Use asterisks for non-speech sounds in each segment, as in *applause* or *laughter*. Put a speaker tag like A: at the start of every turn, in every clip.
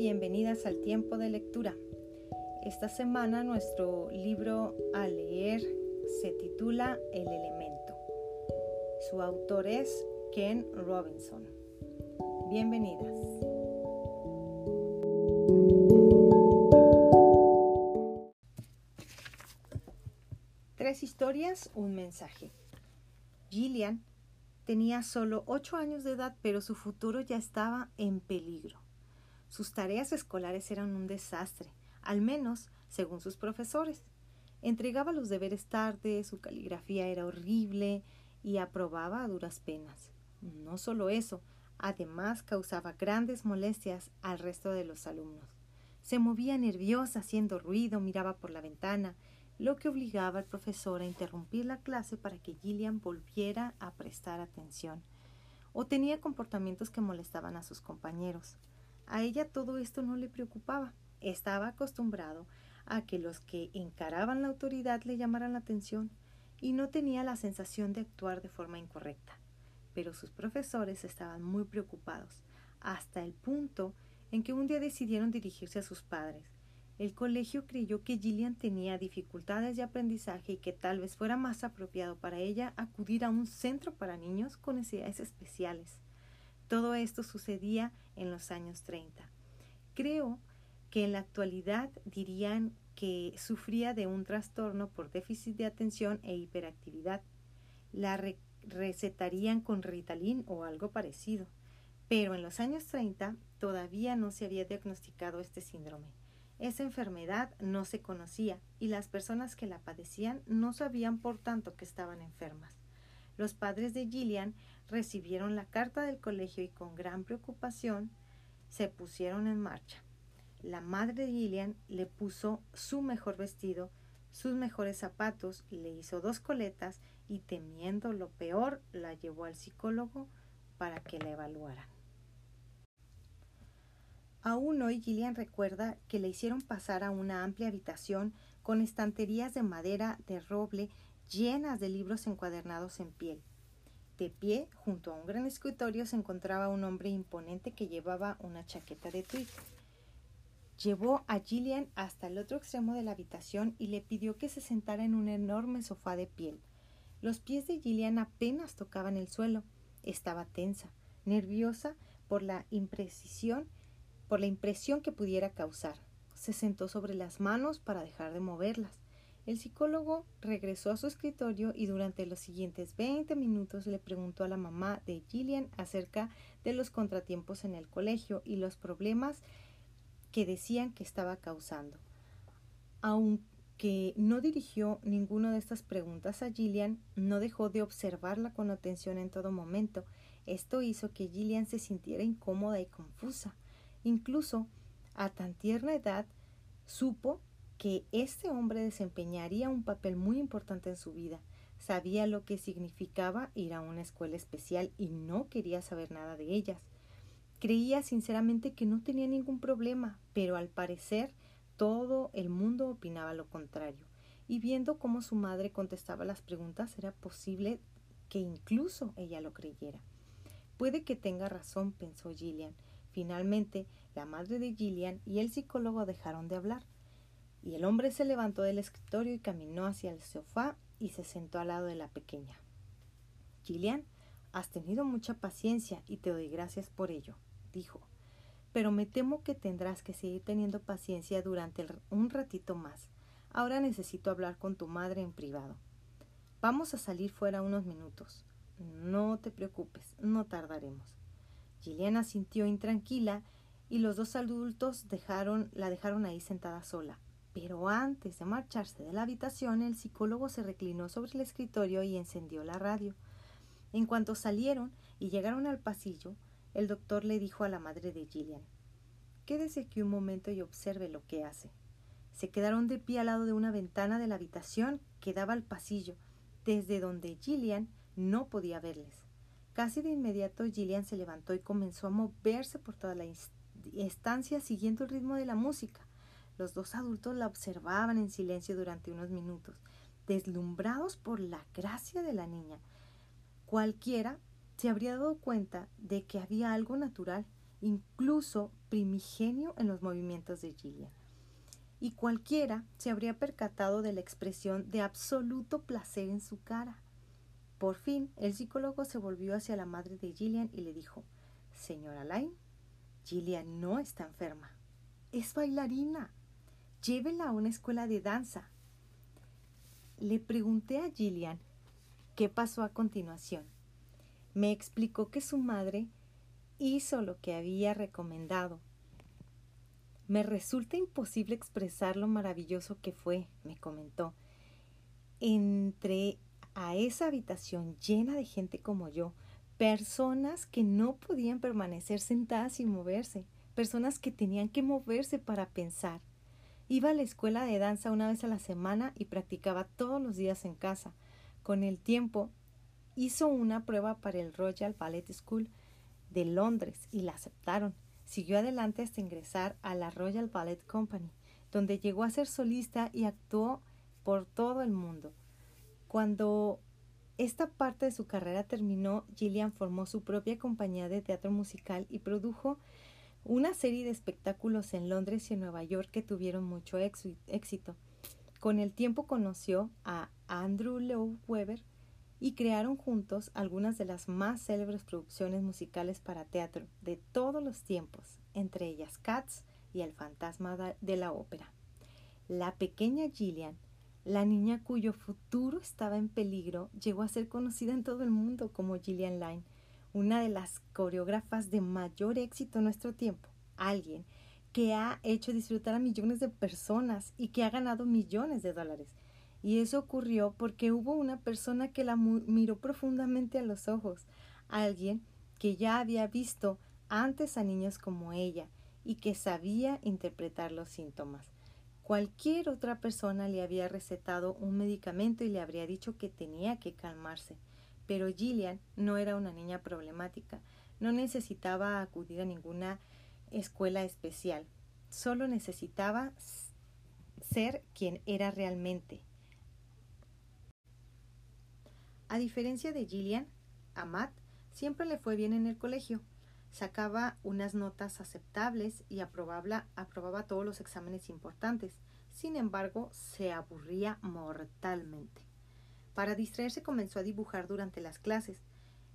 A: bienvenidas al tiempo de lectura. Esta semana nuestro libro a leer se titula El elemento. Su autor es Ken Robinson. Bienvenidas. Tres historias, un mensaje. Gillian tenía solo ocho años de edad, pero su futuro ya estaba en peligro. Sus tareas escolares eran un desastre, al menos según sus profesores. Entregaba los deberes tarde, su caligrafía era horrible y aprobaba a duras penas. No solo eso, además causaba grandes molestias al resto de los alumnos. Se movía nerviosa, haciendo ruido, miraba por la ventana, lo que obligaba al profesor a interrumpir la clase para que Gillian volviera a prestar atención. O tenía comportamientos que molestaban a sus compañeros. A ella todo esto no le preocupaba. Estaba acostumbrado a que los que encaraban la autoridad le llamaran la atención y no tenía la sensación de actuar de forma incorrecta. Pero sus profesores estaban muy preocupados, hasta el punto en que un día decidieron dirigirse a sus padres. El colegio creyó que Gillian tenía dificultades de aprendizaje y que tal vez fuera más apropiado para ella acudir a un centro para niños con necesidades especiales. Todo esto sucedía en los años 30. Creo que en la actualidad dirían que sufría de un trastorno por déficit de atención e hiperactividad. La recetarían con Ritalin o algo parecido. Pero en los años 30 todavía no se había diagnosticado este síndrome. Esa enfermedad no se conocía y las personas que la padecían no sabían por tanto que estaban enfermas. Los padres de Gillian recibieron la carta del colegio y con gran preocupación se pusieron en marcha. La madre de Gillian le puso su mejor vestido, sus mejores zapatos, le hizo dos coletas y temiendo lo peor la llevó al psicólogo para que la evaluaran. Aún hoy Gillian recuerda que le hicieron pasar a una amplia habitación con estanterías de madera de roble llenas de libros encuadernados en piel. De pie, junto a un gran escritorio, se encontraba un hombre imponente que llevaba una chaqueta de tweed. Llevó a Gillian hasta el otro extremo de la habitación y le pidió que se sentara en un enorme sofá de piel. Los pies de Gillian apenas tocaban el suelo. Estaba tensa, nerviosa por la imprecisión, por la impresión que pudiera causar. Se sentó sobre las manos para dejar de moverlas. El psicólogo regresó a su escritorio y durante los siguientes 20 minutos le preguntó a la mamá de Gillian acerca de los contratiempos en el colegio y los problemas que decían que estaba causando. Aunque no dirigió ninguna de estas preguntas a Gillian, no dejó de observarla con atención en todo momento. Esto hizo que Gillian se sintiera incómoda y confusa. Incluso a tan tierna edad supo que este hombre desempeñaría un papel muy importante en su vida. Sabía lo que significaba ir a una escuela especial y no quería saber nada de ellas. Creía sinceramente que no tenía ningún problema, pero al parecer todo el mundo opinaba lo contrario. Y viendo cómo su madre contestaba las preguntas, era posible que incluso ella lo creyera. Puede que tenga razón, pensó Gillian. Finalmente, la madre de Gillian y el psicólogo dejaron de hablar y el hombre se levantó del escritorio y caminó hacia el sofá y se sentó al lado de la pequeña. Gillian, has tenido mucha paciencia y te doy gracias por ello, dijo. Pero me temo que tendrás que seguir teniendo paciencia durante un ratito más. Ahora necesito hablar con tu madre en privado. Vamos a salir fuera unos minutos. No te preocupes, no tardaremos. Gillian asintió intranquila y los dos adultos dejaron, la dejaron ahí sentada sola. Pero antes de marcharse de la habitación, el psicólogo se reclinó sobre el escritorio y encendió la radio. En cuanto salieron y llegaron al pasillo, el doctor le dijo a la madre de Gillian Quédese aquí un momento y observe lo que hace. Se quedaron de pie al lado de una ventana de la habitación que daba al pasillo, desde donde Gillian no podía verles. Casi de inmediato Gillian se levantó y comenzó a moverse por toda la estancia siguiendo el ritmo de la música. Los dos adultos la observaban en silencio durante unos minutos, deslumbrados por la gracia de la niña. Cualquiera se habría dado cuenta de que había algo natural incluso primigenio en los movimientos de Gillian. Y cualquiera se habría percatado de la expresión de absoluto placer en su cara. Por fin, el psicólogo se volvió hacia la madre de Gillian y le dijo, Señora Lyne, Gillian no está enferma. Es bailarina. Llévela a una escuela de danza. Le pregunté a Gillian qué pasó a continuación. Me explicó que su madre hizo lo que había recomendado. Me resulta imposible expresar lo maravilloso que fue, me comentó. Entré a esa habitación llena de gente como yo, personas que no podían permanecer sentadas sin moverse, personas que tenían que moverse para pensar. Iba a la escuela de danza una vez a la semana y practicaba todos los días en casa. Con el tiempo hizo una prueba para el Royal Ballet School de Londres y la aceptaron. Siguió adelante hasta ingresar a la Royal Ballet Company, donde llegó a ser solista y actuó por todo el mundo. Cuando esta parte de su carrera terminó, Gillian formó su propia compañía de teatro musical y produjo una serie de espectáculos en Londres y en Nueva York que tuvieron mucho éxito. Con el tiempo conoció a Andrew Lowe Weber, y crearon juntos algunas de las más célebres producciones musicales para teatro de todos los tiempos, entre ellas Cats y El fantasma de la ópera. La pequeña Gillian, la niña cuyo futuro estaba en peligro, llegó a ser conocida en todo el mundo como Gillian Lyne, una de las coreógrafas de mayor éxito en nuestro tiempo, alguien que ha hecho disfrutar a millones de personas y que ha ganado millones de dólares y eso ocurrió porque hubo una persona que la miró profundamente a los ojos, alguien que ya había visto antes a niños como ella y que sabía interpretar los síntomas. Cualquier otra persona le había recetado un medicamento y le habría dicho que tenía que calmarse. Pero Gillian no era una niña problemática, no necesitaba acudir a ninguna escuela especial, solo necesitaba ser quien era realmente, a diferencia de Gillian, a Matt siempre le fue bien en el colegio. Sacaba unas notas aceptables y aprobaba, aprobaba todos los exámenes importantes. Sin embargo, se aburría mortalmente. Para distraerse comenzó a dibujar durante las clases.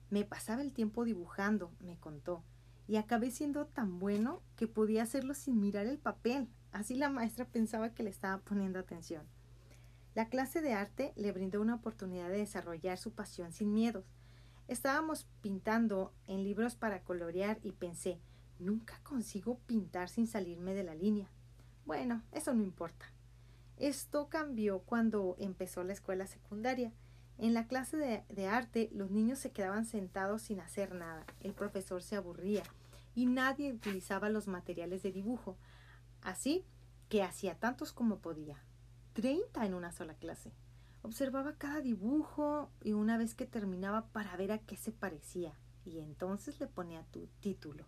A: Me pasaba el tiempo dibujando, me contó, y acabé siendo tan bueno que podía hacerlo sin mirar el papel. Así la maestra pensaba que le estaba poniendo atención. La clase de arte le brindó una oportunidad de desarrollar su pasión sin miedos. Estábamos pintando en libros para colorear y pensé, nunca consigo pintar sin salirme de la línea. Bueno, eso no importa. Esto cambió cuando empezó la escuela secundaria. En la clase de, arte los niños se quedaban sentados sin hacer nada. El profesor se aburría y nadie utilizaba los materiales de dibujo. Así que hacía tantos como podía. 30 en una sola clase. Observaba cada dibujo y una vez que terminaba para ver a qué se parecía. Y entonces le ponía tu título.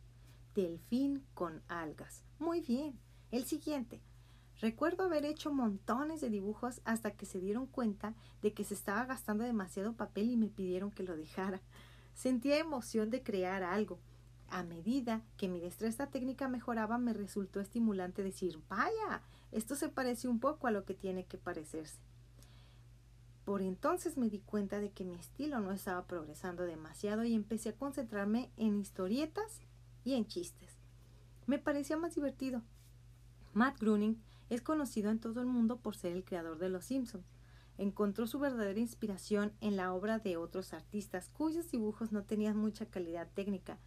A: Delfín con algas. Muy bien. El siguiente. Recuerdo haber hecho montones de dibujos hasta que se dieron cuenta de que se estaba gastando demasiado papel y me pidieron que lo dejara. Sentía emoción de crear algo. A medida que mi destreza técnica mejoraba, me resultó estimulante decir, vaya, esto se parece un poco a lo que tiene que parecerse. Por entonces me di cuenta de que mi estilo no estaba progresando demasiado y empecé a concentrarme en historietas y en chistes. Me parecía más divertido. Matt Groening es conocido en todo el mundo por ser el creador de Los Simpsons. Encontró su verdadera inspiración en la obra de otros artistas cuyos dibujos no tenían mucha calidad técnica,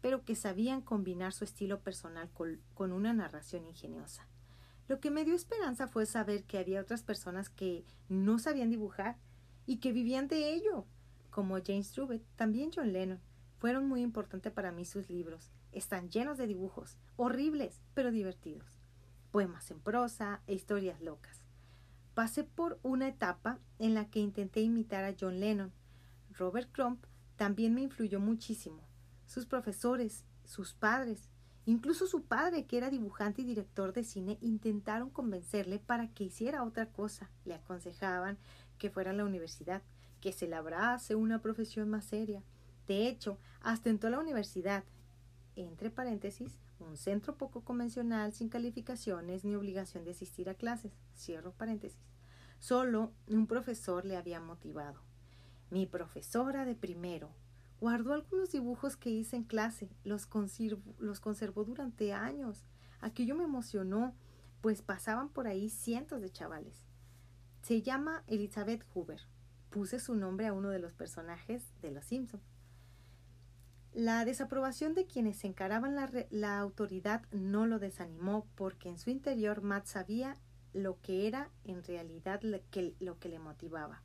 A: pero que sabían combinar su estilo personal con una narración ingeniosa. Lo que me dio esperanza fue saber que había otras personas que no sabían dibujar y que vivían de ello, como James Trubet, también John Lennon. Fueron muy importantes para mí sus libros. Están llenos de dibujos, horribles, pero divertidos. Poemas en prosa e historias locas. Pasé por una etapa en la que intenté imitar a John Lennon. Robert Crump también me influyó muchísimo. Sus profesores, sus padres, Incluso su padre, que era dibujante y director de cine, intentaron convencerle para que hiciera otra cosa. Le aconsejaban que fuera a la universidad, que se labrase una profesión más seria. De hecho, hasta entró a la universidad. entre paréntesis, un centro poco convencional sin calificaciones ni obligación de asistir a clases, cierro paréntesis. Solo un profesor le había motivado. Mi profesora de primero guardó algunos dibujos que hice en clase, los, los conservó durante años. Aquello me emocionó, pues pasaban por ahí cientos de chavales. Se llama Elizabeth Hoover. Puse su nombre a uno de los personajes de Los Simpsons. La desaprobación de quienes encaraban la, la, autoridad no lo desanimó porque en su interior Matt sabía lo que era en realidad que, lo que le motivaba.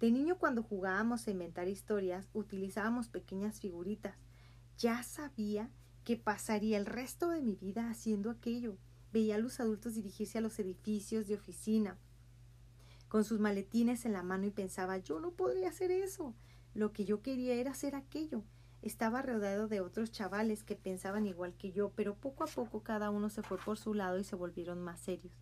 A: De niño cuando jugábamos a inventar historias utilizábamos pequeñas figuritas. Ya sabía que pasaría el resto de mi vida haciendo aquello. Veía a los adultos dirigirse a los edificios de oficina con sus maletines en la mano y pensaba yo no podría hacer eso. Lo que yo quería era hacer aquello. Estaba rodeado de otros chavales que pensaban igual que yo, pero poco a poco cada uno se fue por su lado y se volvieron más serios.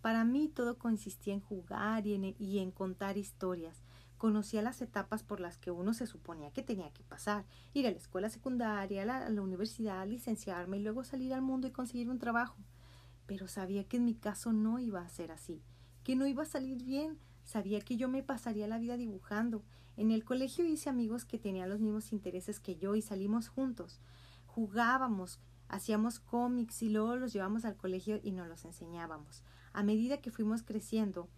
A: Para mí todo consistía en jugar y en, contar historias. Conocía las etapas por las que uno se suponía que tenía que pasar, ir a la escuela secundaria, a la, a la universidad, licenciarme y luego salir al mundo y conseguir un trabajo. Pero sabía que en mi caso no iba a ser así, que no iba a salir bien. Sabía que yo me pasaría la vida dibujando. En el colegio hice amigos que tenían los mismos intereses que yo y salimos juntos. Jugábamos, hacíamos cómics y luego los llevamos al colegio y nos los enseñábamos. A medida que fuimos creciendo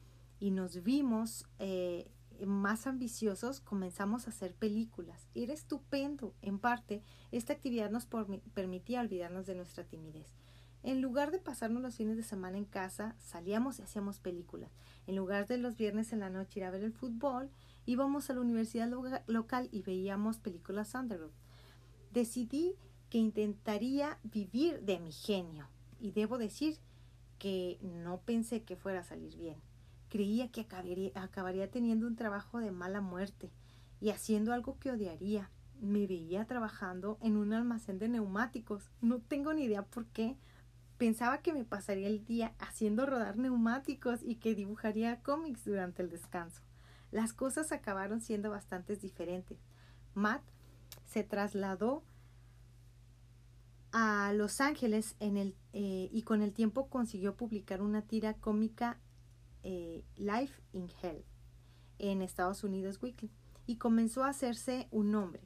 A: y nos vimos eh, más ambiciosos, comenzamos a hacer películas. Era estupendo. En parte, esta actividad nos permitía olvidarnos de nuestra timidez. En lugar de pasarnos los fines de semana en casa, salíamos y hacíamos películas. En lugar de los viernes en la noche ir a ver el fútbol, íbamos a la universidad local y veíamos películas underground. Decidí que intentaría vivir de mi genio y debo decir que no pensé que fuera a salir bien. Creía que acabaría, acabaría teniendo un trabajo de mala muerte y haciendo algo que odiaría. Me veía trabajando en un almacén de neumáticos. No tengo ni idea por qué. Pensaba que me pasaría el día haciendo rodar neumáticos y que dibujaría cómics durante el descanso. Las cosas acabaron siendo bastante diferentes. Matt se trasladó a Los Ángeles en el, eh, y con el tiempo consiguió publicar una tira cómica eh, Life in Hell en Estados Unidos Weekly y comenzó a hacerse un nombre.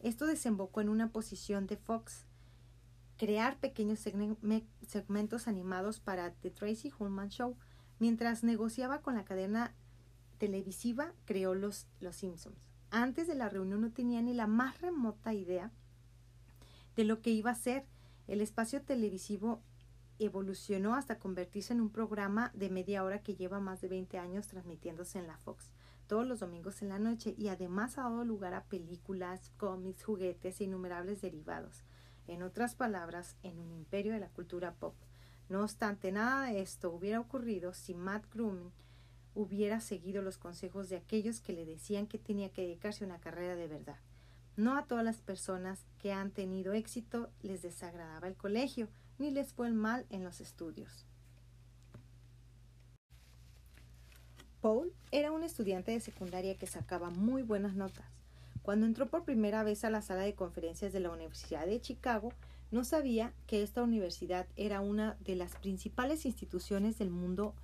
A: Esto desembocó en una posición de Fox, crear pequeños segmentos animados para The Tracy Ullman Show. Mientras negociaba con la cadena televisiva, creó Los, los Simpsons. Antes de la reunión no tenía ni la más remota idea de lo que iba a ser. El espacio televisivo evolucionó hasta convertirse en un programa de media hora que lleva más de 20 años transmitiéndose en la Fox todos los domingos en la noche y además ha dado lugar a películas, cómics, juguetes e innumerables derivados. En otras palabras, en un imperio de la cultura pop. No obstante, nada de esto hubiera ocurrido si Matt Groening hubiera seguido los consejos de aquellos que le decían que tenía que dedicarse a una carrera de verdad. No a todas las personas que han tenido éxito les desagradaba el colegio, ni les fue el mal en los estudios. Paul era un estudiante de secundaria que sacaba muy buenas notas. Cuando entró por primera vez a la sala de conferencias de la Universidad de Chicago, no sabía que esta universidad era una de las principales instituciones del mundo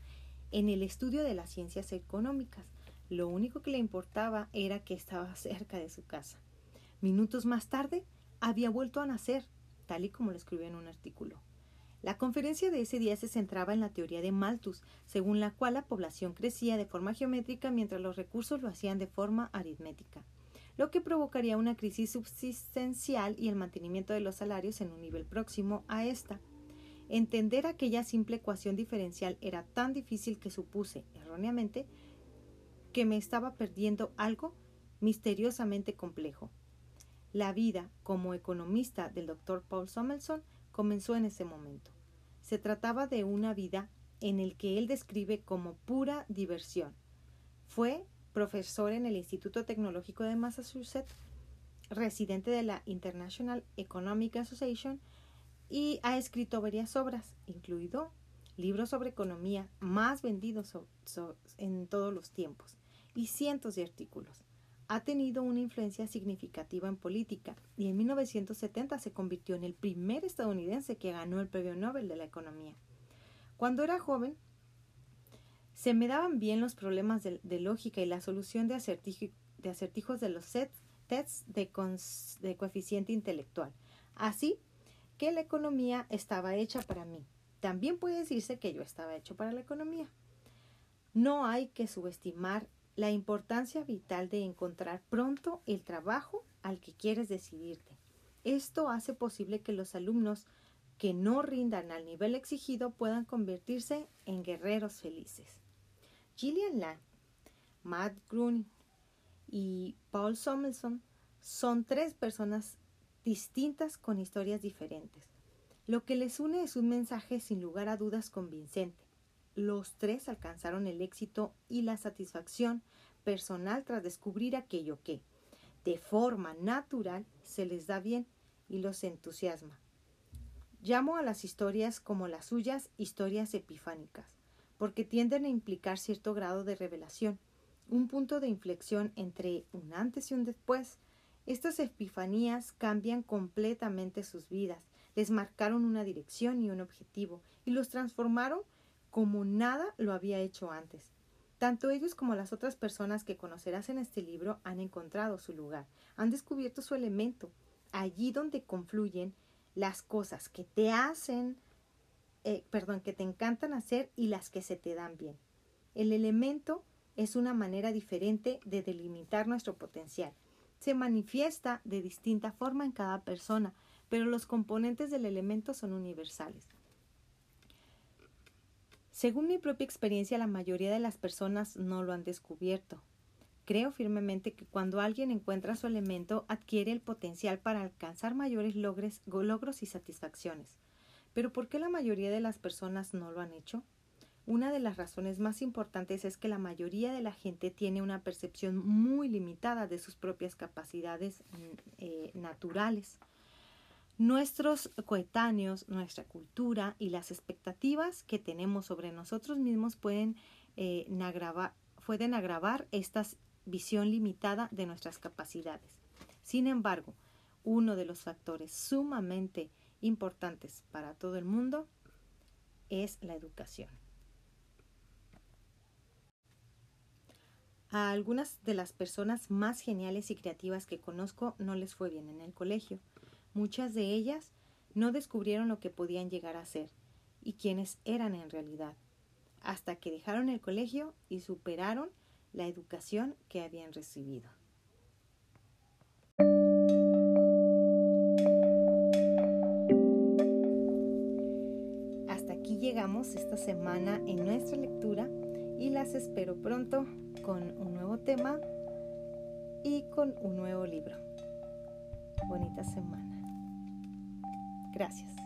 A: en el estudio de las ciencias económicas. Lo único que le importaba era que estaba *laughs* cerca de su casa. Minutos más tarde, había vuelto a nacer, tal y como lo escribió en un artículo. La conferencia de ese día se centraba en la teoría de Malthus, según la cual la población crecía de forma geométrica mientras los recursos lo hacían de forma aritmética, lo que provocaría una crisis subsistencial y el mantenimiento de los salarios en un nivel próximo a esta. Entender aquella simple ecuación diferencial era tan difícil que supuse, erróneamente, que me estaba perdiendo algo misteriosamente complejo. La vida como economista del doctor Paul Samuelson comenzó en ese momento. Se trataba de una vida en el que él describe como pura diversión. Fue profesor en el Instituto Tecnológico de Massachusetts, residente de la International Economic Association y ha escrito varias obras, incluido libros sobre economía más vendidos en todos los tiempos y cientos de artículos. ha tenido una influencia significativa en política y en 1970 se convirtió en el primer estadounidense que ganó el Premio Nobel de la Economía. Cuando era joven, se me daban bien los problemas de, lógica y la solución de, acertijos de los sets, tests de, de coeficiente intelectual. Así que la economía estaba hecha para mí. También puede decirse que yo estaba hecho para la economía. No hay que subestimar la importancia vital de encontrar pronto el trabajo al que quieres decidirte. Esto hace posible que los alumnos que no rindan al nivel exigido puedan convertirse en guerreros felices. Gillian Lang, Matt Groening y Paul Samuelson son tres personas distintas con historias diferentes. Lo que les une es un mensaje sin lugar a dudas convincente. Los tres alcanzaron el éxito y la satisfacción personal tras descubrir aquello que, de forma natural, se les da bien y los entusiasma. Llamo a las historias como las suyas historias epifánicas, porque tienden a implicar cierto grado de revelación, un punto de inflexión entre un antes y un después. Estas epifanías cambian completamente sus vidas, les marcaron una dirección y un objetivo, y los transformaron como nada lo había hecho antes. Tanto ellos como las otras personas que conocerás en este libro han encontrado su lugar, han descubierto su elemento, allí donde confluyen las cosas que te hacen, eh, perdón, que te encantan hacer y las que se te dan bien. El elemento es una manera diferente de delimitar nuestro potencial. Se manifiesta de distinta forma en cada persona, pero los componentes del elemento son universales. Según mi propia experiencia, la mayoría de las personas no lo han descubierto. Creo firmemente que cuando alguien encuentra su elemento, adquiere el potencial para alcanzar mayores logros, y satisfacciones. Pero ¿por qué la mayoría de las personas no lo han hecho? Una de las razones más importantes es que la mayoría de la gente tiene una percepción muy limitada de sus propias capacidades mm, eh, naturales. Nuestros coetáneos, nuestra cultura y las expectativas que tenemos sobre nosotros mismos pueden, eh, pueden agravar esta visión limitada de nuestras capacidades. Sin embargo, uno de los factores sumamente importantes para todo el mundo es la educación. A algunas de las personas más geniales y creativas que conozco no les fue bien en el colegio. Muchas de ellas no descubrieron lo que podían llegar a ser y quiénes eran en realidad, hasta que dejaron el colegio y superaron la educación que habían recibido. Hasta aquí llegamos esta semana en nuestra lectura y las espero pronto con un nuevo tema y con un nuevo libro. Bonita semana. Gracias.